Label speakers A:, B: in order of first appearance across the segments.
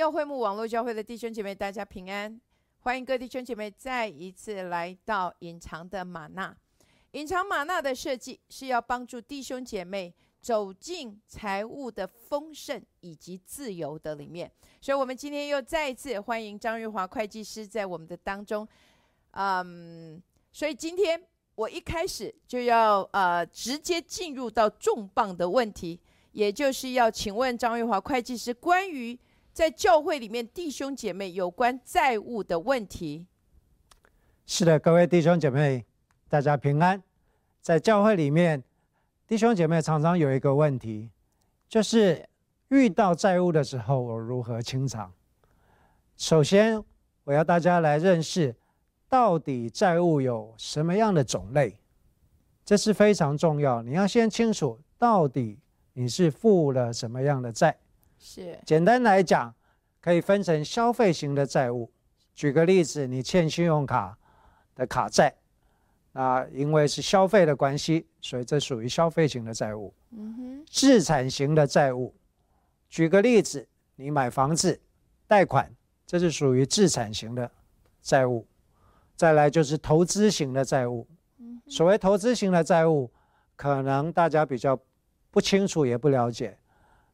A: 荣耀会幕网络教会的弟兄姐妹，大家平安！欢迎各弟兄姐妹再一次来到隐藏的玛纳。隐藏玛纳的设计是要帮助弟兄姐妹走进财务的丰盛以及自由的里面。所以，我们今天又再一次欢迎张玉华会计师在我们的当中。嗯，所以今天我一开始就要呃直接进入到重磅的问题，也就是要请问张玉华会计师关于。在教会里面，弟兄姐妹有关债务的问题。
B: 是的，各位弟兄姐妹，大家平安。在教会里面，弟兄姐妹常常有一个问题，就是遇到债务的时候，我如何清偿？首先，我要大家来认识，到底债务有什么样的种类，这是非常重要。你要先清楚，到底你是负了什么样的债。
A: 是，
B: 简单来讲，可以分成消费型的债务。举个例子，你欠信用卡的卡债，那因为是消费的关系，所以这属于消费型的债务。嗯哼。资产型的债务，举个例子，你买房子贷款，这是属于资产型的债务。再来就是投资型的债务。所谓投资型的债务，可能大家比较不清楚，也不了解。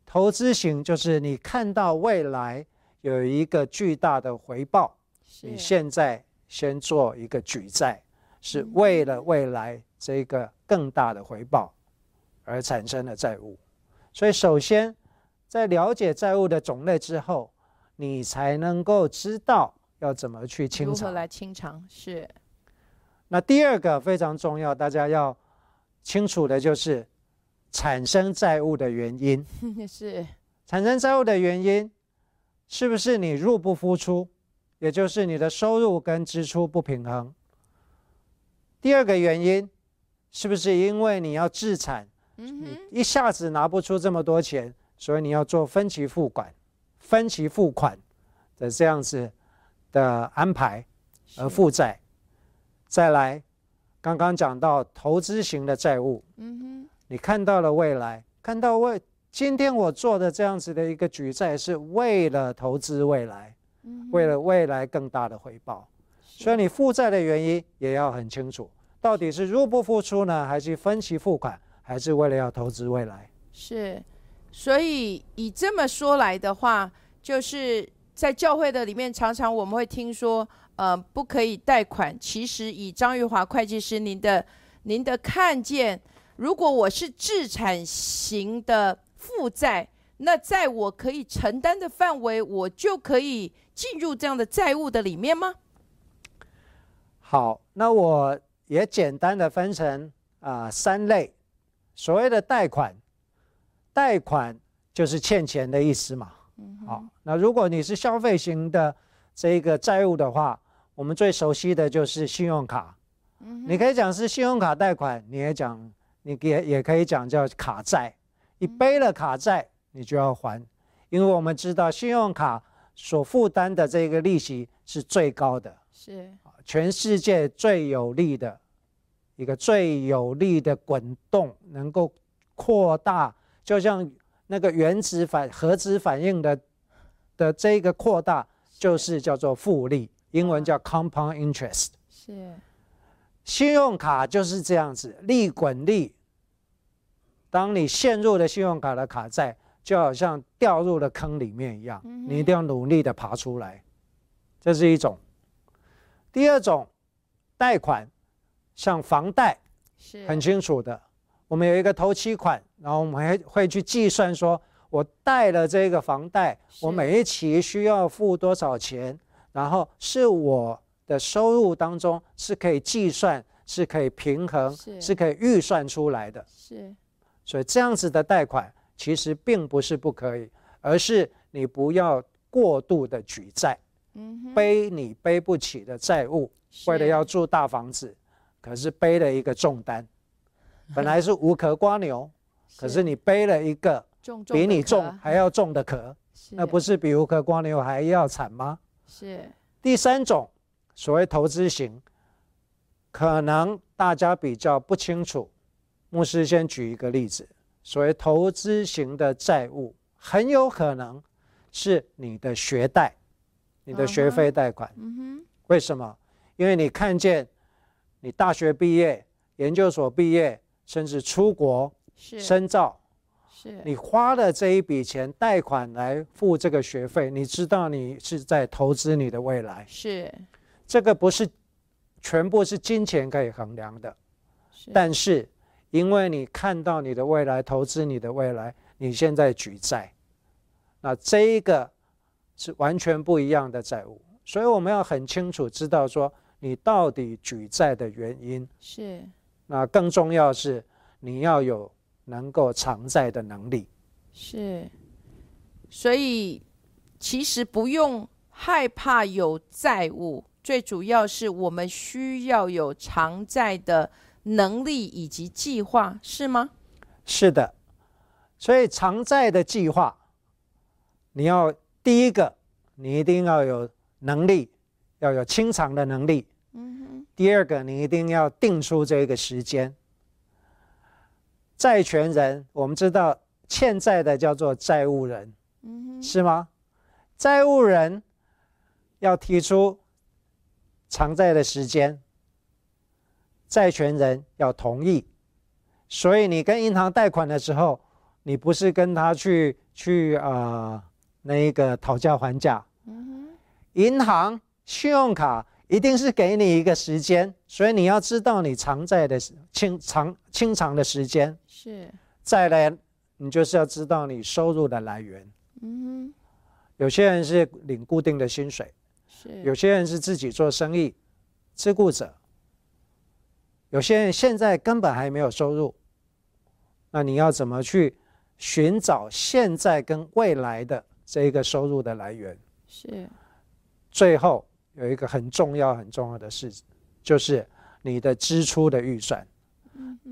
B: 投资型就是你看到未来有一个巨大的回报，你现在先做一个举债，是为了未来这个更大的回报而产生的债务。所以，首先在了解债务的种类之后，你才能够知道要怎么去清偿。
A: 如何来清偿？是。
B: 那第二个非常重要，大家要清楚的就是。产生债务的原因。
A: 是。
B: 产生债务的原因，是不是你入不敷出，也就是你的收入跟支出不平衡？第二个原因，是不是因为你要自产，你一下子拿不出这么多钱，所以你要做分期付款、分期付款的这样子的安排而负债？再来，刚刚讲到投资型的债务，嗯哼。你看到了未来，看到未今天我做的这样子的一个举债，是为了投资未来，为了未来更大的回报。所以你负债的原因也要很清楚，到底是入不敷出呢，还是分期付款，还是为了要投资未来？
A: 是，所以以这么说来的话，就是在教会的里面，常常我们会听说，呃，不可以贷款。其实以张玉华会计师您的您的看见。如果我是自产型的负债，那在我可以承担的范围，我就可以进入这样的债务的里面吗？
B: 好，那我也简单的分成啊三类。所谓的贷款，贷款就是欠钱的意思嘛。好，那如果你是消费型的这个债务的话，我们最熟悉的就是信用卡。你可以讲是信用卡贷款，你也讲。你也也可以讲叫卡债，你背了卡债，你就要还，因为我们知道信用卡所负担的这个利息是最高的，
A: 是。
B: 全世界最有利的一个最有利的滚动，能够扩大，就像那个原子反核子反应的的这个扩大，就是叫做复利，英文叫 compound interest，
A: 是。
B: 信用卡就是这样子，利滚利。当你陷入了信用卡的卡债，就好像掉入了坑里面一样，你一定要努力的爬出来。这是一种。第二种，贷款，像房贷，
A: 是
B: 很清楚的。我们有一个头期款，然后我们还会去计算说，我贷了这个房贷，我每一期需要付多少钱，然后是我的收入当中是可以计算，是可以平衡，是可以预算出来的。
A: 是。
B: 所以这样子的贷款其实并不是不可以，而是你不要过度的举债，背你背不起的债务，为了要住大房子，可是背了一个重担。本来是无壳瓜牛，可是你背了一个比你重还要重的壳，那不是比无壳瓜牛还要惨吗？
A: 是。
B: 第三种，所谓投资型，可能大家比较不清楚。牧师先举一个例子，所谓投资型的债务，很有可能是你的学贷，你的学费贷款。
A: 嗯哼，
B: 为什么？因为你看见你大学毕业、研究所毕业，甚至出国深造，
A: 是，
B: 你花了这一笔钱贷款来付这个学费，你知道你是在投资你的未来。
A: 是
B: 这个不是全部是金钱可以衡量的，
A: 是，
B: 但是因为你看到你的未来，投资你的未来，你现在举债，那这一个是完全不一样的债务，所以我们要很清楚知道说你到底举债的原因。
A: 是
B: 那更重要是你要有能够偿债的能力。
A: 是，所以其实不用害怕有债务，最主要是我们需要有偿债的能力以及计划，是吗？
B: 是的，所以偿债的计划，你要第一个，你一定要有能力，要有清偿的能力。
A: 嗯哼，
B: 第二个，你一定要定出这个时间。债权人，我们知道欠债的叫做债务人，
A: 嗯哼，
B: 是吗？债务人要提出偿债的时间，债权人要同意。所以你跟银行贷款的时候，你不是跟他去去啊、呃那一个讨价还价，
A: 嗯
B: 银行信用卡一定是给你一个时间，所以你要知道你偿债的清偿清偿的时间。
A: 是，
B: 再来，你就是要知道你收入的来源。
A: 嗯
B: 有些人是领固定的薪水，
A: 是，
B: 有些人是自己做生意，自雇者。有些人现在根本还没有收入，那你要怎么去寻找现在跟未来的这一个收入的来源？
A: 是，
B: 最后有一个很重要很重要的事，就是你的支出的预算。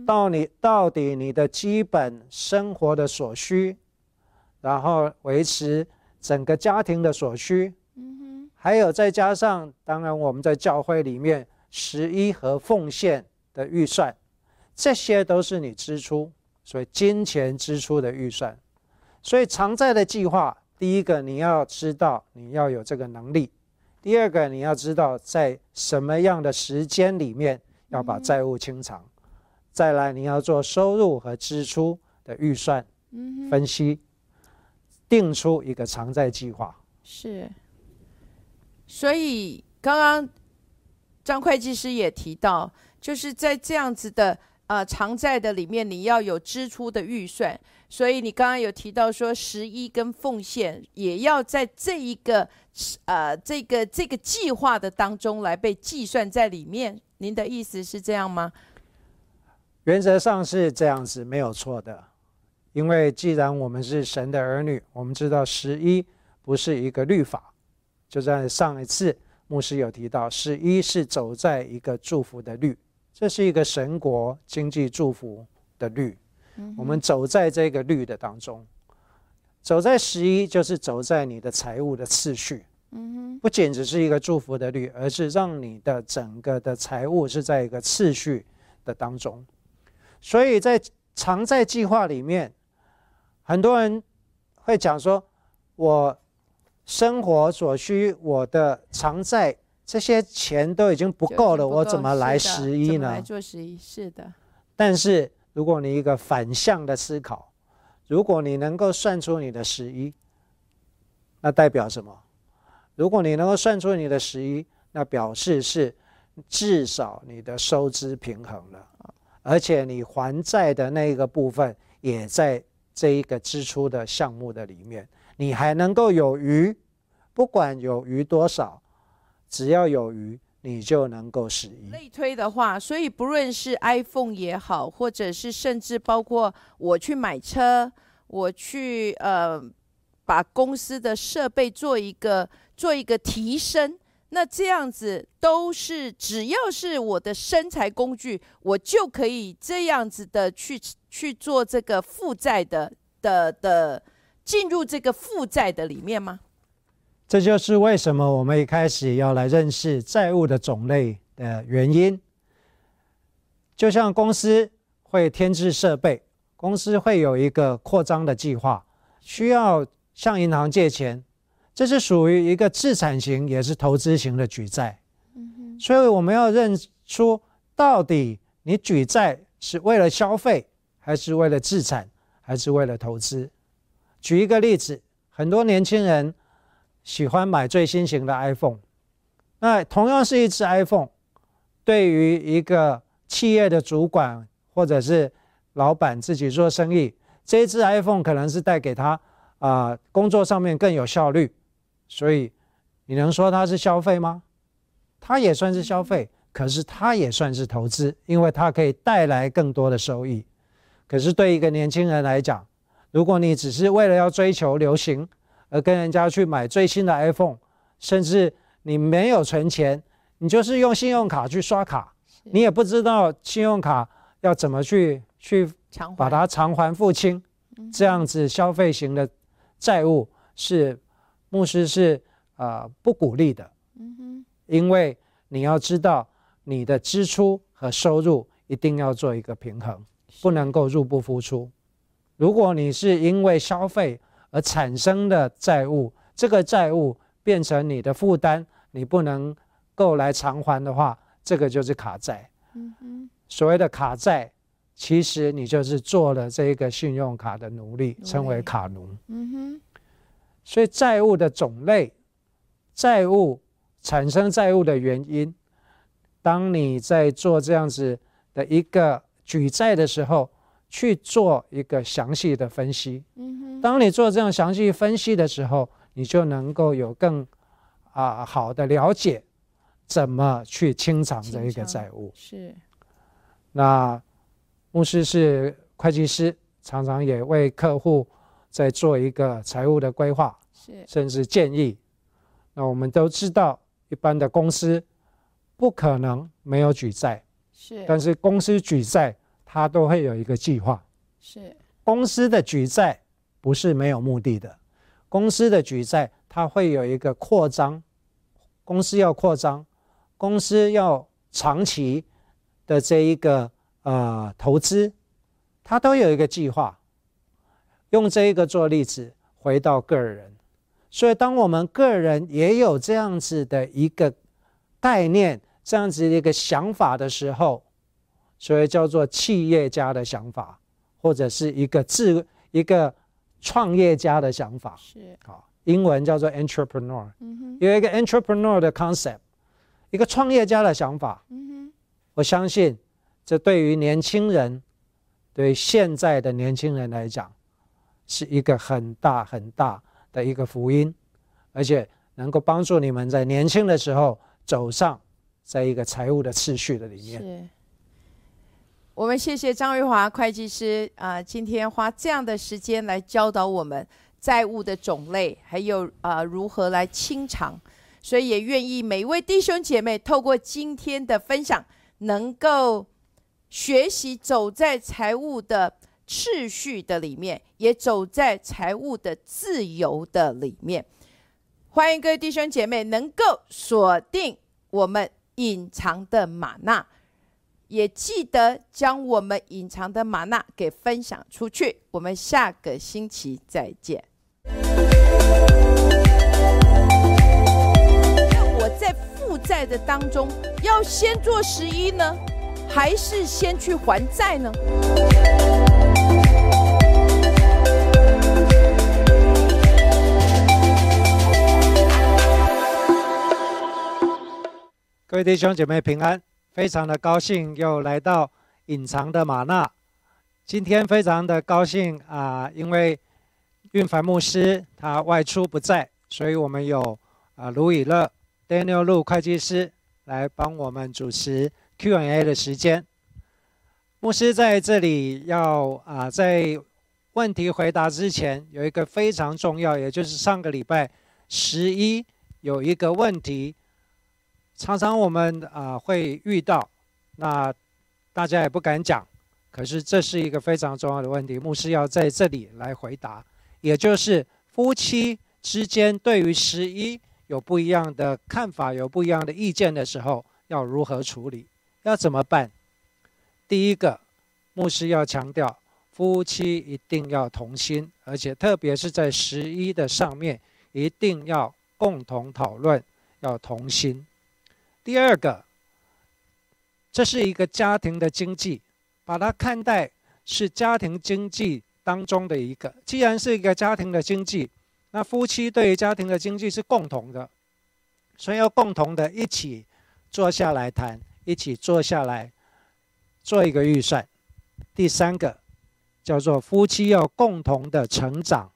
B: 到你到底你的基本生活的所需，然后维持整个家庭的所需，
A: 嗯
B: 还有再加上，当然我们在教会里面十一和奉献的预算，这些都是你支出，所以金钱支出的预算。所以偿债的计划，第一个你要知道你要有这个能力，第二个你要知道在什么样的时间里面要把债务清偿，再来你要做收入和支出的预算分析，定出一个偿债计划。
A: 是，所以刚刚张会计师也提到，就是在这样子的呃偿债的里面，你要有支出的预算。所以你刚刚有提到说，十一跟奉献也要在这一个呃这个这个计划的当中来被计算在里面。您的意思是这样吗？
B: 原则上是这样子，没有错的。因为既然我们是神的儿女，我们知道十一不是一个律法，就在上一次牧师有提到，十一是走在一个祝福的律，这是一个神国经济祝福的律。我们走在这个律的当中，走在十一就是走在你的财务的次序。
A: 嗯
B: 不仅只是一个祝福的律，而是让你的整个的财务是在一个次序的当中。所以在常在计划里面，很多人会讲说，我生活所需，我的偿债这些钱都已经不，够了，我怎么来十一
A: 怎么来？做十一是的，
B: 但是如果你一个反向的思考，如果你能够算出你的十一，那代表什么？如果你能够算出你的十一，那表示是至少你的收支平衡了，而且你还债的那个部分也在这一个支出的项目的里面，你还能够有余，不管有余多少，只要有余，你就能够十一。
A: 类推的话，所以不论是 iPhone 也好，或者是甚至包括我去买车，我去呃把公司的设备做一个做一个提升，那这样子都是只要是我的生财工具，我就可以这样子的去去做这个负债的的的进入这个负债的里面吗？
B: 这就是为什么我们一开始要来认识债务的种类的原因。就像公司会添置设备，公司会有一个扩张的计划，需要向银行借钱，这是属于一个自产型，也是投资型的举债。所以我们要认出到底你举债是为了消费，还是为了自产，还是为了投资？举一个例子，很多年轻人喜欢买最新型的 iPhone。那同样是一只 iPhone，对于一个企业的主管或者是老板自己做生意，这一只 iPhone 可能是带给他啊工作上面更有效率。所以你能说它是消费吗？它也算是消费，可是它也算是投资，因为它可以带来更多的收益。可是对一个年轻人来讲，如果你只是为了要追求流行而跟人家去买最新的 iPhone，甚至你没有存钱，你就是用信用卡去刷卡，你也不知道信用卡要怎么去去把它偿还付清，这样子消费型的债务是。牧师是啊不鼓励的，嗯哼，因为你要知道你的支出和收入一定要做一个平衡，不能够入不敷出。如果你是因为消费而产生的债务，这个债务变成你的负担，你不能够来偿还的话，这个就是卡债。嗯哼，所谓的卡债，其实你就是做了这个信用卡的奴隶，称为卡奴。嗯哼。所以债务的种类、债务产生债务的原因，当你在做这样子的一个举债的时候，去做一个详细的分析。嗯哼。当你做这样详细分析的时候，你就能够有更啊好的了解，怎么去清偿这一个债务。
A: 是。
B: 那牧师是会计师，常常也为客户。在做一个财务的规划，是甚至建议。那我们都知道，一般的公司不可能没有举债，是。但是公司举债，它都会有一个计划。是。公司的举债不是没有目的的，公司的举债它会有一个扩张，公司要扩张，公司要长期的这一个呃投资，它都有一个计划。用这一个做例子，回到个人，所以当我们个人也有这样子的一个概念、这样子的一个想法的时候，所以叫做企业家的想法，或者是一个自一个创业家的想法，是。好，英文叫做 entrepreneur，有一个 entrepreneur 的 concept，一个创业家的想法，我相信这对于年轻人，对现在的年轻人来讲。是一个很大很大的一个福音，而且能够帮助你们在年轻的时候走上在一个财务的次序的里面。
A: 我们谢谢张瑞华会计师啊，今天花这样的时间来教导我们债务的种类，还有啊如何来清偿，所以也愿意每一位弟兄姐妹透过今天的分享，能够学习走在财务的。秩序的里面，也走在财务的自由的里面。欢迎各位弟兄姐妹能够锁定我们隐藏的玛纳，也记得将我们隐藏的玛纳给分享出去。我们下个星期再见。我在负债的当中，要先做十一呢，还是先去还债呢？
B: 各位弟兄姐妹平安，非常的高兴又来到隐藏的玛纳。今天非常的高兴啊，因为运凡牧师他外出不在，所以我们有啊卢以乐 Daniel 陆会计师来帮我们主持 Q&A 的时间。牧师在这里要啊，在问题回答之前，有一个非常重要，也就是上个礼拜十一有一个问题。常常我们啊会遇到，那大家也不敢讲，可是这是一个非常重要的问题，牧师要在这里来回答，也就是夫妻之间对于十一有不一样的看法，有不一样的意见的时候，要如何处理，要怎么办？第一个，牧师要强调，夫妻一定要同心，而且特别是在十一的上面，一定要共同讨论，要同心。第二个，这是一个家庭的经济，把它看待是家庭经济当中的一个。既然是一个家庭的经济，那夫妻对于家庭的经济是共同的，所以要共同的一起坐下来谈，一起坐下来做一个预算。第三个叫做夫妻要共同的成长，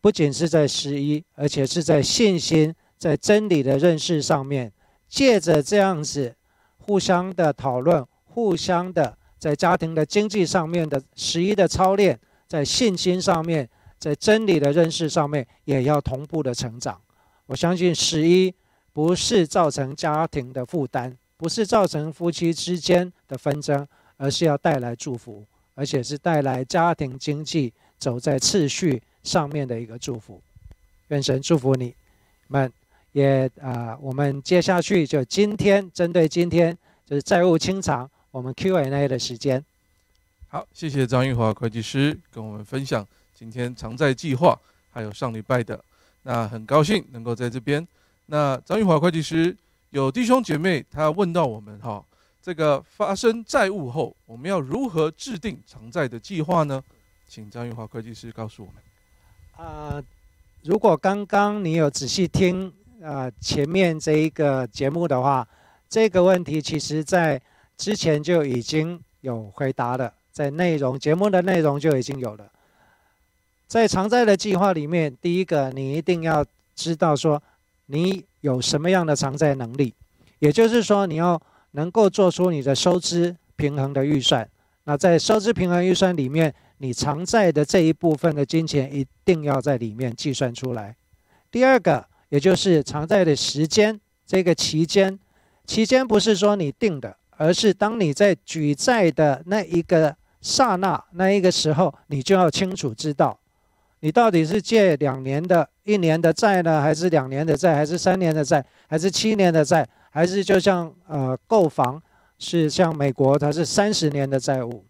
B: 不仅是在十一，而且是在信心、在真理的认识上面，借着这样子互相的讨论，互相的在家庭的经济上面的十一的操练，在信心上面。在真理的认识上面，也要同步的成长。我相信十一不是造成家庭的负担，不是造成夫妻之间的纷争，而是要带来祝福，而且是带来家庭经济走在次序上面的一个祝福。愿神祝福你们。也啊，我们接下去就今天针对今天就是债务清偿，我们 Q&A 的时间。
C: 好，谢谢张玉华会计师跟我们分享。今天偿债计划，还有上礼拜的，那很高兴能够在这边。那张玉华会计师有弟兄姐妹，他问到我们哈，这个发生债务后，我们要如何制定偿债的计划呢？请张玉华会计师告诉我们。
B: 啊，如果刚刚你有仔细听啊前面这一个节目的话，这个问题其实在之前就已经有回答了，在内容节目的内容就已经有了。在偿债的计划里面，第一个你一定要知道说，你有什么样的偿债能力，也就是说你要能够做出你的收支平衡的预算。那在收支平衡预算里面，你偿债的这一部分的金钱一定要在里面计算出来。第二个，也就是偿债的时间，这个期间，期间不是说你定的，而是当你在举债的那一个刹那，那一个时候，你就要清楚知道。你到底是借两年的、一年的债呢，还是两年的债，还是三年的债，还是七年的债，还是就像呃购房是像美国它是三十年的债务？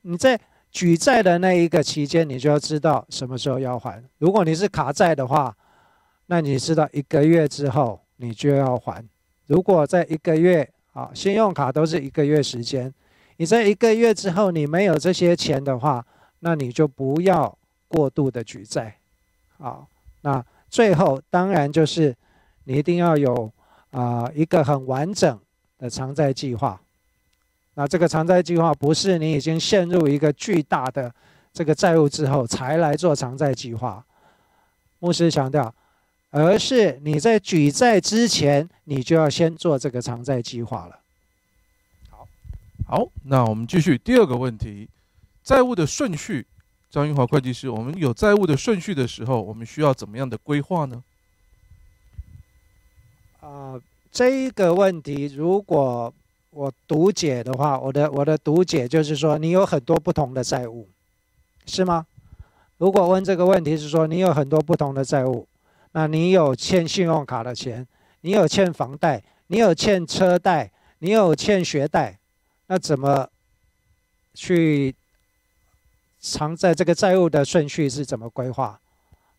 B: 你在举债的那一个期间，你就要知道什么时候要还。如果你是卡债的话，那你知道一个月之后你就要还。如果在一个月啊，信用卡都是一个月时间，你在一个月之后你没有这些钱的话，那你就不要。过度的举债，好，那最后当然就是你一定要有啊一个很完整的偿债计划。那这个偿债计划不是你已经陷入一个巨大的这个债务之后才来做偿债计划。牧师强调，而是你在举债之前，你就要先做这个偿债计划了。
C: 好，好，那我们继续第二个问题，债务的顺序。张云华会计师，我们有债务的顺序的时候，我们需要怎么样的规划呢？
B: 啊，这一个问题，如果我读解的话，我的我的读解就是说，你有很多不同的债务，是吗？如果问这个问题是说，你有很多不同的债务，那你有欠信用卡的钱，你有欠房贷，你有欠车贷，你有欠学贷，那怎么去？偿债这个债务的顺序是怎么规划？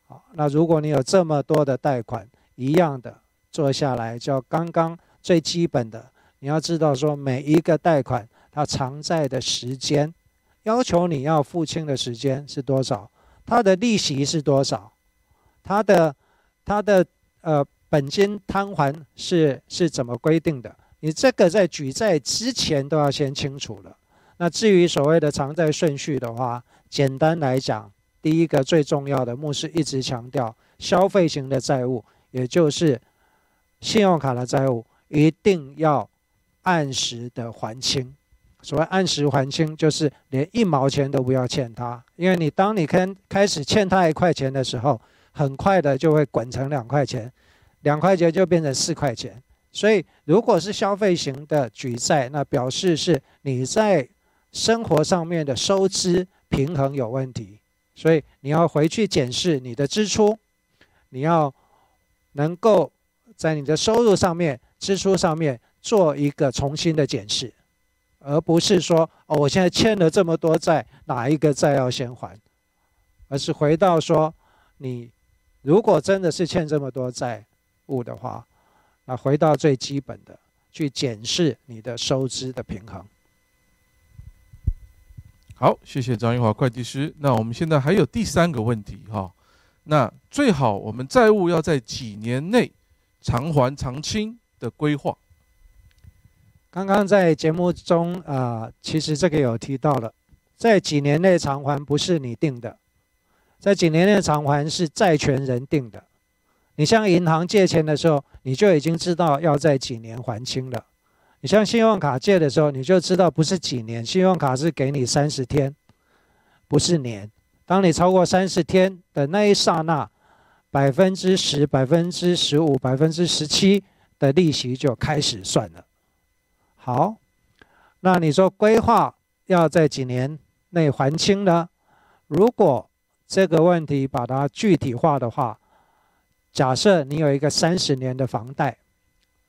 B: 好，那如果你有这么多的贷款，一样的做下来，就刚刚最基本的，你要知道说每一个贷款它偿债的时间，要求你要付清的时间是多少，它的利息是多少，它的它的呃本金摊还是是怎么规定的？你这个在举债之前都要先清楚了。那至于所谓的偿债顺序的话，简单来讲，第一个最重要的，牧师一直强调，消费型的债务，也就是信用卡的债务，一定要按时的还清。所谓按时还清，就是连一毛钱都不要欠他，因为你当你开开始欠他一块钱的时候，很快的就会滚成两块钱，两块钱就变成四块钱。所以，如果是消费型的举债，那表示是你在生活上面的收支。平衡有问题，所以你要回去检视你的支出，你要能够在你的收入上面、支出上面做一个重新的检视，而不是说哦，我现在欠了这么多债，哪一个债要先还？而是回到说，你如果真的是欠这么多债务的话，那回到最基本的，去检视你的收支的平衡。
C: 好，谢谢张玉华会计师。那我们现在还有第三个问题哈，那最好我们债务要在几年内偿还偿清的规划。
B: 刚刚在节目中啊，其实这个有提到了，在几年内偿还不是你定的，在几年内偿还是债权人定的。你向银行借钱的时候，你就已经知道要在几年还清了。你向信用卡借的时候，你就知道不是几年，信用卡是给你三十天，不是年。当你超过三十天的那一刹那，百分之十、百分之十五、百分之十七的利息就开始算了。好，那你说规划要在几年内还清呢？如果这个问题把它具体化的话，假设你有一个三十年的房贷，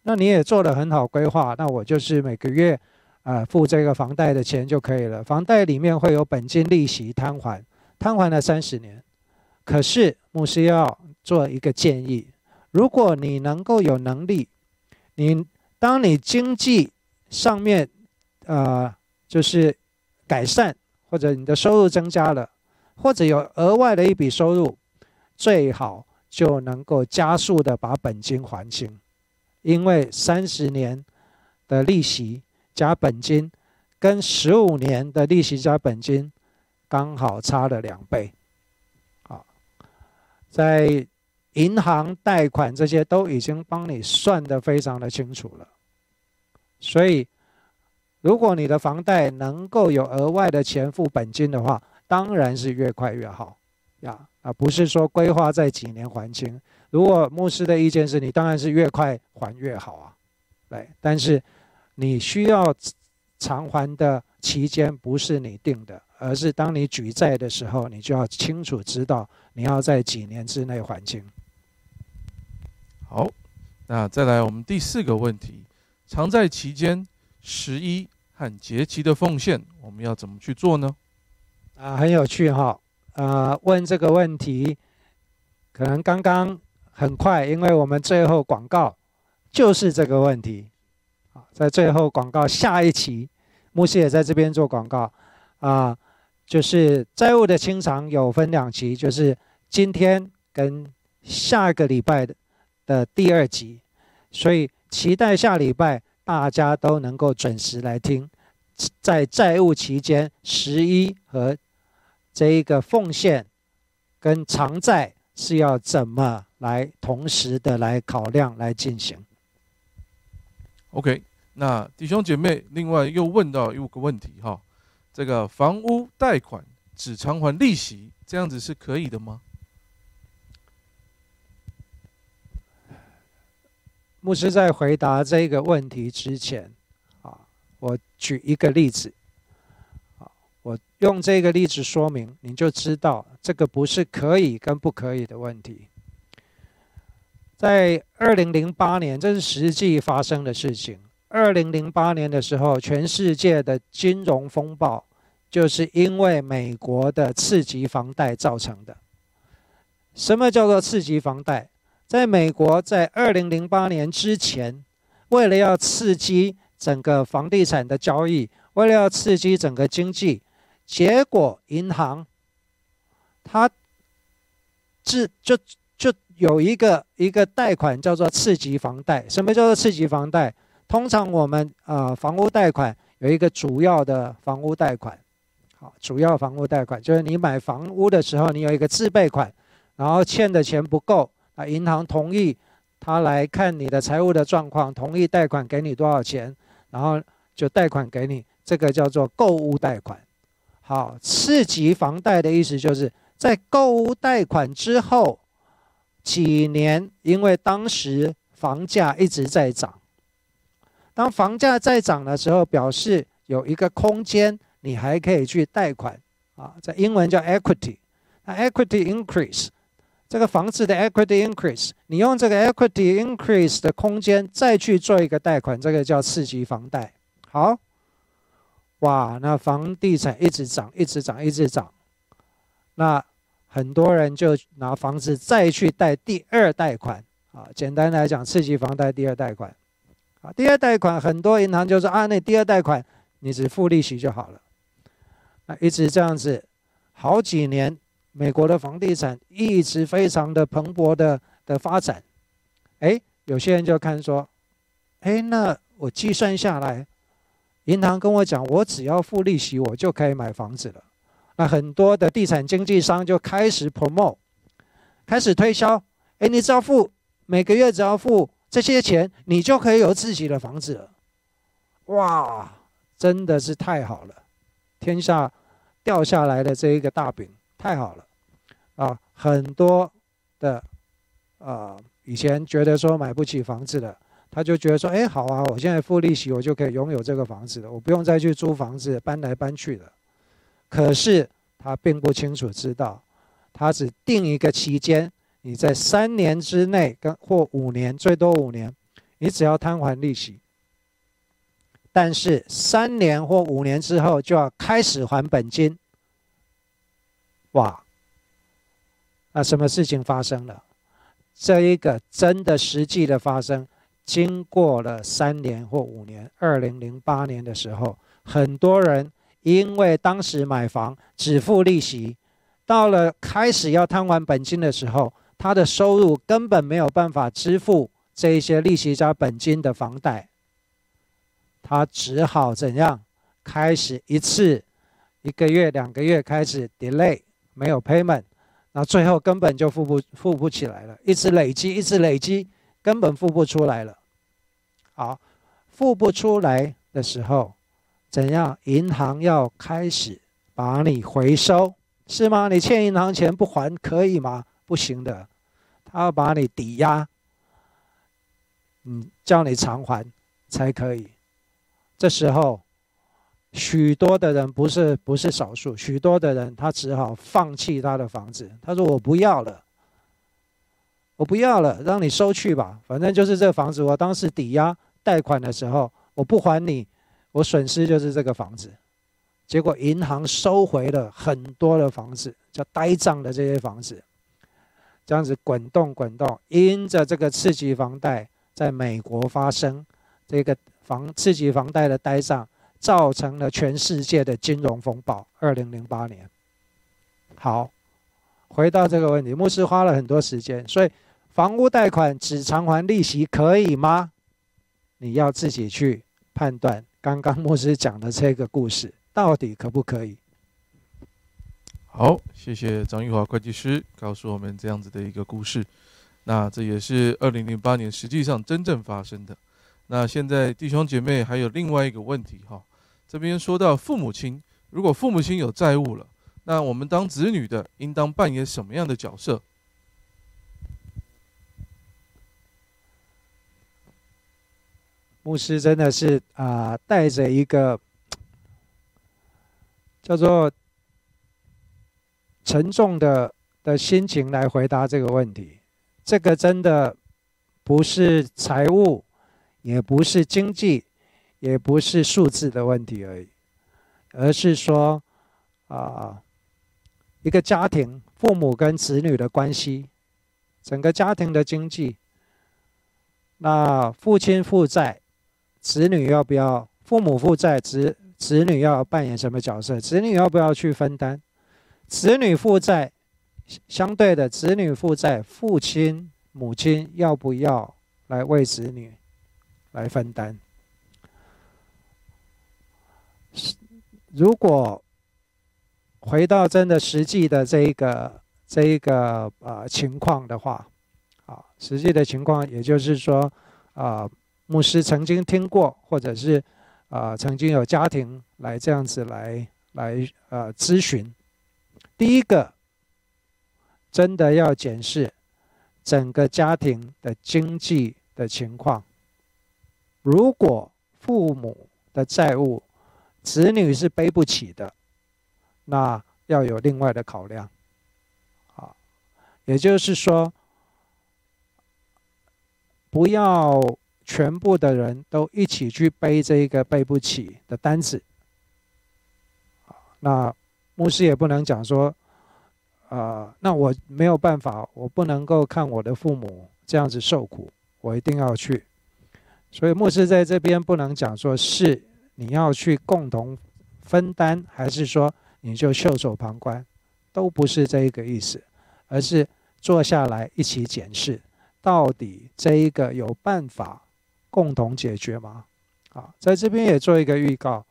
B: 那你也做了很好规划，那我就是每个月啊付这个房贷的钱就可以了。房贷里面会有本金、利息摊还，摊还了三十年。可是牧师要做一个建议：如果你能够有能力，你当你经济上面，呃，就是改善，或者你的收入增加了，或者有额外的一笔收入，最好就能够加速的把本金还清，因为三十年的利息加本金，跟十五年的利息加本金，刚好差了两倍。啊，在银行贷款这些都已经帮你算得非常的清楚了。所以，如果你的房贷能够有额外的钱付本金的话，当然是越快越好呀。啊，不是说规划在几年还清。如果牧师的意见是你当然是越快还越好啊，对。但是你需要偿还的期间不是你定的，而是当你举债的时候，你就要清楚知道你要在几年之内还清。
C: 好，那再来我们第四个问题。常在期间十一和节期的奉献，我们要怎么去做呢？
B: 啊，很有趣哈！啊，问这个问题，可能刚刚很快，因为我们最后广告就是这个问题。啊，在最后广告下一期，牧师也在这边做广告啊，就是债务的清偿有分两期，就是今天跟下个礼拜的的第二集，所以。期待下礼拜大家都能够准时来听，在债务期间，十一和这一个奉献跟偿债是要怎么来同时的来考量来进行
C: ？OK，那弟兄姐妹另外又问到一个问题哈，这个房屋贷款只偿还利息，这样子是可以的吗？
B: 牧师在回答这个问题之前，啊，我举一个例子，啊，我用这个例子说明，你就知道这个不是可以跟不可以的问题。在二零零八年，这是实际发生的事情。二零零八年的时候，全世界的金融风暴，就是因为美国的次级房贷造成的。什么叫做次级房贷？在美国，在二零零八年之前，为了要刺激整个房地产的交易，为了要刺激整个经济，结果银行，它自就就有一个一个贷款叫做次级房贷。什么叫做次级房贷？通常我们啊，房屋贷款有一个主要的房屋贷款，好，主要房屋贷款就是你买房屋的时候，你有一个自备款，然后欠的钱不够。啊，银行同意他来看你的财务的状况，同意贷款给你多少钱，然后就贷款给你。这个叫做购物贷款。好，次级房贷的意思就是在购物贷款之后几年，因为当时房价一直在涨，当房价在涨的时候，表示有一个空间，你还可以去贷款。啊，在英文叫 equity，那 equity increase。这个房子的 equity increase，你用这个 equity increase 的空间再去做一个贷款，这个叫次级房贷。好，哇，那房地产一直涨，一直涨，一直涨。那很多人就拿房子再去贷第二贷款啊。简单来讲，刺激房贷第二贷款啊。第二贷款很多银行就说啊，那第二贷款你只付利息就好了。那一直这样子，好几年，美国的房地产一直非常的蓬勃的的发展。哎，有些人就看说，哎，那我计算下来，银行跟我讲，我只要付利息，我就可以买房子了。那很多的地产经纪商就开始 promote，开始推销。哎，你只要付每个月只要付这些钱，你就可以有自己的房子了。哇，真的是太好了！天下掉下来的这一个大饼，太好了啊！很多的啊，以前觉得说买不起房子的，他就觉得说，哎，好啊，我现在付利息，我就可以拥有这个房子了，我不用再去租房子搬来搬去的。可是他并不清楚知道，他只定一个期间，你在三年之内跟或五年，最多五年，你只要摊还利息。但是三年或五年之后就要开始还本金。哇！那什么事情发生了？这一个真的实际的发生，经过了三年或五年，二零零八年的时候，很多人。因为当时买房只付利息，到了开始要摊还本金的时候，他的收入根本没有办法支付这一些利息加本金的房贷，他只好怎样？开始一次一个月、两个月开始 delay，没有 payment，那最后根本就付不付不起来了，一直累积，一直累积，根本付不出来了。好，付不出来的时候。怎样？银行要开始把你回收，是吗？你欠银行钱不还可以吗？不行的，他要把你抵押，嗯，叫你偿还才可以。这时候，许多的人不是不是少数，许多的人他只好放弃他的房子。他说：“我不要了，我不要了，让你收去吧。反正就是这房子，我当时抵押贷款的时候，我不还你。”我损失就是这个房子，结果银行收回了很多的房子，叫呆账的这些房子，这样子滚动滚动，因着这个刺激房贷在美国发生，这个房刺激房贷的呆账，造成了全世界的金融风暴。二零零八年，好，回到这个问题，牧师花了很多时间，所以房屋贷款只偿还利息可以吗？你要自己去判断。刚刚牧师讲的这个故事，到底可不可以？
C: 好，谢谢张玉华会计师告诉我们这样子的一个故事。那这也是二零零八年实际上真正发生的。那现在弟兄姐妹还有另外一个问题哈，这边说到父母亲，如果父母亲有债务了，那我们当子女的应当扮演什么样的角色？
B: 牧师真的是啊，带着一个叫做沉重的的心情来回答这个问题。这个真的不是财务，也不是经济，也不是数字的问题而已，而是说啊，一个家庭父母跟子女的关系，整个家庭的经济，那父亲负债。子女要不要？父母负债，子子女要扮演什么角色？子女要不要去分担？子女负债，相对的，子女负债，父亲、母亲要不要来为子女来分担？如果回到真的实际的这一个这一个呃情况的话，啊，实际的情况，也就是说，啊。牧师曾经听过，或者是啊，曾经有家庭来这样子来来呃咨询。第一个，真的要检视整个家庭的经济的情况。如果父母的债务，子女是背不起的，那要有另外的考量。啊，也就是说，不要。全部的人都一起去背这一个背不起的单子，那牧师也不能讲说，呃，那我没有办法，我不能够看我的父母这样子受苦，我一定要去。所以牧师在这边不能讲说是你要去共同分担，还是说你就袖手旁观，都不是这一个意思，而是坐下来一起检视，到底这一个有办法共同解决吗？啊，在这边也做一个预告。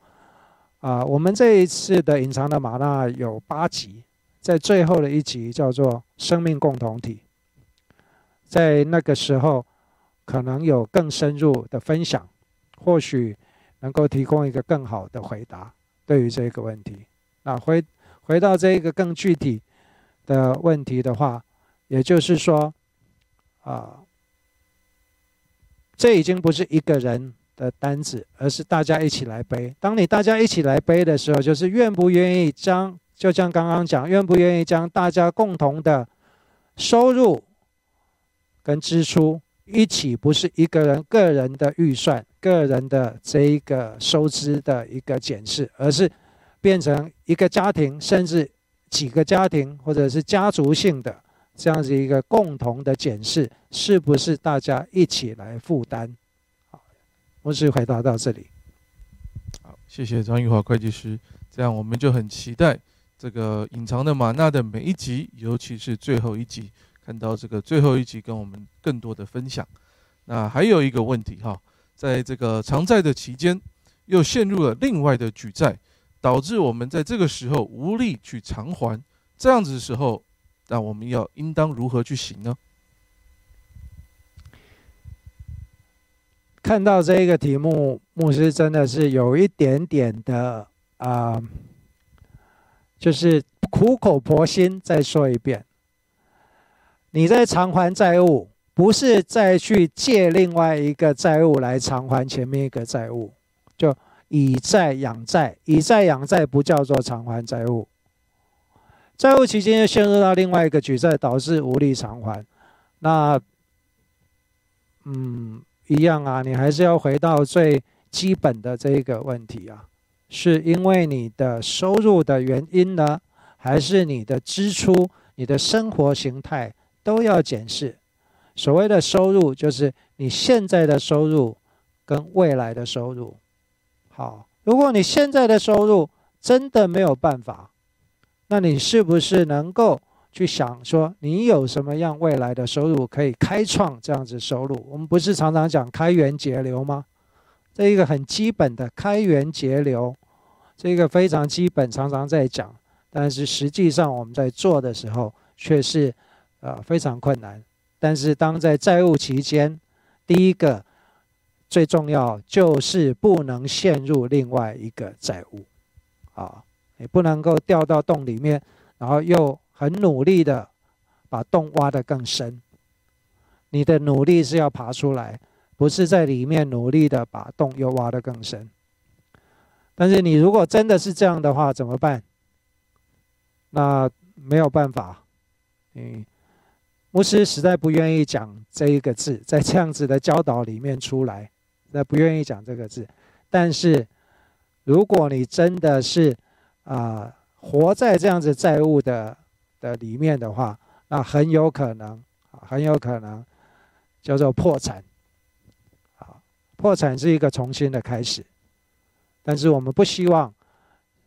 B: 啊，我们这一次的隐藏的玛纳有八集，在最后的一集叫做“生命共同体”。在那个时候，可能有更深入的分享，或许能够提供一个更好的回答对于这个问题。那回回到这一个更具体的问题的话，也就是说，啊，这已经不是一个人。的单子，而是大家一起来背。当你大家一起来背的时候，就是愿不愿意将，就像刚刚讲，愿不愿意将大家共同的收入跟支出一起，不是一个人个人的预算、个人的这一个收支的一个检视，而是变成一个家庭，甚至几个家庭或者是家族性的这样子一个共同的检视，是不是大家一起来负担？好我是回答到这里。
C: 好，谢谢张玉华会计师。这样我们就很期待这个隐藏的玛纳的每一集，尤其是最后一集，看到这个最后一集跟我们更多的分享。那还有一个问题哈，在这个偿债的期间，又陷入了另外的举债，导致我们在这个时候无力去偿还。这样子的时候，那我们要应当如何去行呢？
B: 看到这个题目，牧师真的是有一点点的啊，就是苦口婆心再说一遍：你在偿还债务，不是再去借另外一个债务来偿还前面一个债务，就以债养债，以债养债不叫做偿还债务。债务期间又陷入到另外一个举债，导致无力偿还，那嗯。一样啊，你还是要回到最基本的这一个问题啊，是因为你的收入的原因呢，还是你的支出、你的生活形态都要检视？所谓的收入，就是你现在的收入跟未来的收入。好，如果你现在的收入真的没有办法，那你是不是能够？去想说，你有什么样未来的收入可以开创这样子收入？我们不是常常讲开源节流吗？这一个很基本的开源节流，这个非常基本，常常在讲，但是实际上我们在做的时候却是呃非常困难。但是当在债务期间，第一个最重要就是不能陷入另外一个债务，啊，你不能够掉到洞里面，然后又。很努力的把洞挖得更深，你的努力是要爬出来，不是在里面努力的把洞又挖得更深。但是你如果真的是这样的话，怎么办？那没有办法。嗯，牧师实在不愿意讲这一个字，在这样子的教导里面出来，那不愿意讲这个字。但是如果你真的是啊，活在这样子债务的。的里面的话，那很有可能，很有可能叫做破产。啊，破产是一个重新的开始，但是我们不希望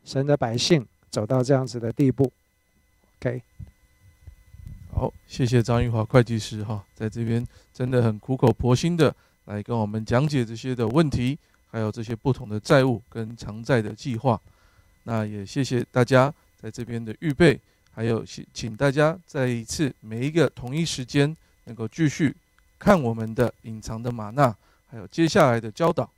B: 神的百姓走到这样子的地步。OK，
C: 好，谢谢张玉华会计师哈，在这边真的很苦口婆心的来跟我们讲解这些的问题，还有这些不同的债务跟偿债的计划。那也谢谢大家在这边的预备。还有，请请大家再一次每一个同一时间能够继续看我们的隐藏的玛纳，还有接下来的教导。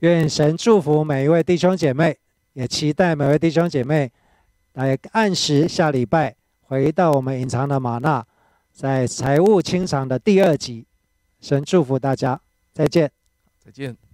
B: 愿神祝福每一位弟兄姐妹，也期待每位弟兄姐妹来按时下礼拜回到我们隐藏的玛纳，在财务清偿的第二集。神祝福大家，再见，
C: 再见。